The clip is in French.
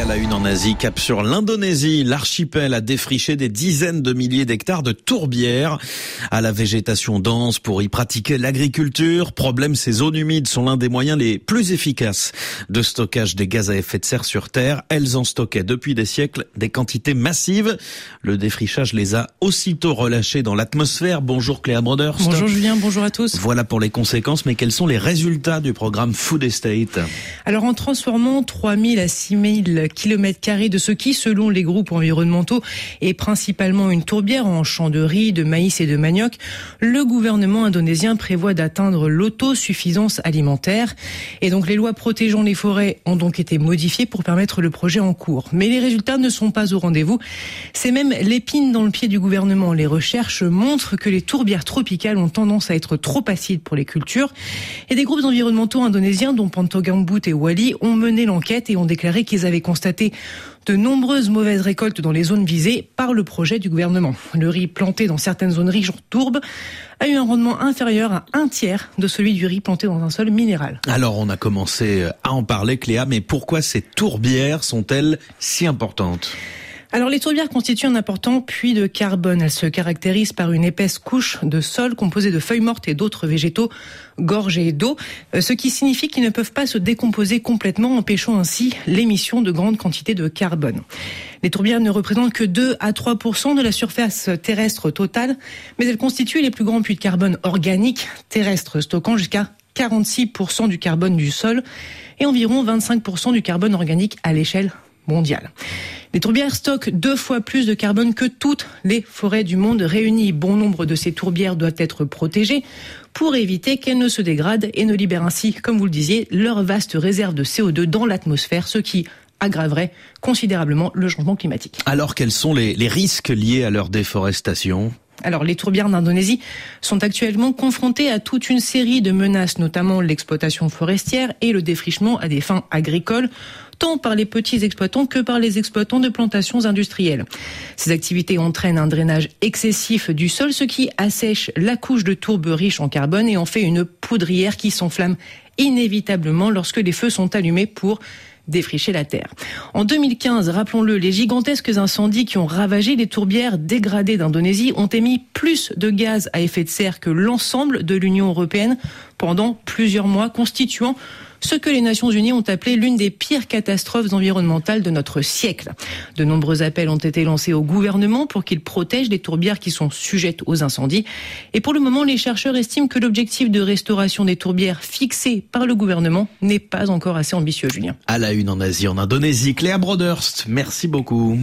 la une en Asie, cap sur l'Indonésie. L'archipel a défriché des dizaines de milliers d'hectares de tourbières à la végétation dense pour y pratiquer l'agriculture. Problème, ces zones humides sont l'un des moyens les plus efficaces de stockage des gaz à effet de serre sur Terre. Elles en stockaient depuis des siècles des quantités massives. Le défrichage les a aussitôt relâchées dans l'atmosphère. Bonjour Cléa Broders. Bonjour Julien, bonjour à tous. Voilà pour les conséquences, mais quels sont les résultats du programme Food Estate? Alors en transformant 3000 à 6000 km carrés de ce qui, selon les groupes environnementaux, est principalement une tourbière en champs de riz, de maïs et de manioc, le gouvernement indonésien prévoit d'atteindre l'autosuffisance alimentaire. Et donc les lois protégeant les forêts ont donc été modifiées pour permettre le projet en cours. Mais les résultats ne sont pas au rendez-vous. C'est même l'épine dans le pied du gouvernement. Les recherches montrent que les tourbières tropicales ont tendance à être trop acides pour les cultures. Et des groupes environnementaux indonésiens, dont Pantogambut et Wali, ont mené l'enquête et ont déclaré qu'ils avaient constaté de nombreuses mauvaises récoltes dans les zones visées par le projet du gouvernement. Le riz planté dans certaines zones riches en tourbe a eu un rendement inférieur à un tiers de celui du riz planté dans un sol minéral. Alors on a commencé à en parler Cléa, mais pourquoi ces tourbières sont-elles si importantes? Alors les tourbières constituent un important puits de carbone. Elles se caractérisent par une épaisse couche de sol composée de feuilles mortes et d'autres végétaux gorgés d'eau, euh, ce qui signifie qu'ils ne peuvent pas se décomposer complètement, empêchant ainsi l'émission de grandes quantités de carbone. Les tourbières ne représentent que 2 à 3% de la surface terrestre totale, mais elles constituent les plus grands puits de carbone organiques terrestres, stockant jusqu'à 46% du carbone du sol et environ 25% du carbone organique à l'échelle mondiale. Les tourbières stockent deux fois plus de carbone que toutes les forêts du monde réunies. Bon nombre de ces tourbières doivent être protégées pour éviter qu'elles ne se dégradent et ne libèrent ainsi, comme vous le disiez, leur vaste réserve de CO2 dans l'atmosphère, ce qui aggraverait considérablement le changement climatique. Alors quels sont les, les risques liés à leur déforestation? Alors, les tourbières d'Indonésie sont actuellement confrontées à toute une série de menaces, notamment l'exploitation forestière et le défrichement à des fins agricoles, tant par les petits exploitants que par les exploitants de plantations industrielles. Ces activités entraînent un drainage excessif du sol, ce qui assèche la couche de tourbe riche en carbone et en fait une poudrière qui s'enflamme inévitablement lorsque les feux sont allumés pour défricher la terre. En 2015, rappelons-le, les gigantesques incendies qui ont ravagé les tourbières dégradées d'Indonésie ont émis plus de gaz à effet de serre que l'ensemble de l'Union européenne pendant plusieurs mois, constituant ce que les Nations Unies ont appelé l'une des pires catastrophes environnementales de notre siècle. De nombreux appels ont été lancés au gouvernement pour qu'il protège les tourbières qui sont sujettes aux incendies. Et pour le moment, les chercheurs estiment que l'objectif de restauration des tourbières fixé par le gouvernement n'est pas encore assez ambitieux, Julien. À la une en Asie, en Indonésie, Claire Broderst, merci beaucoup.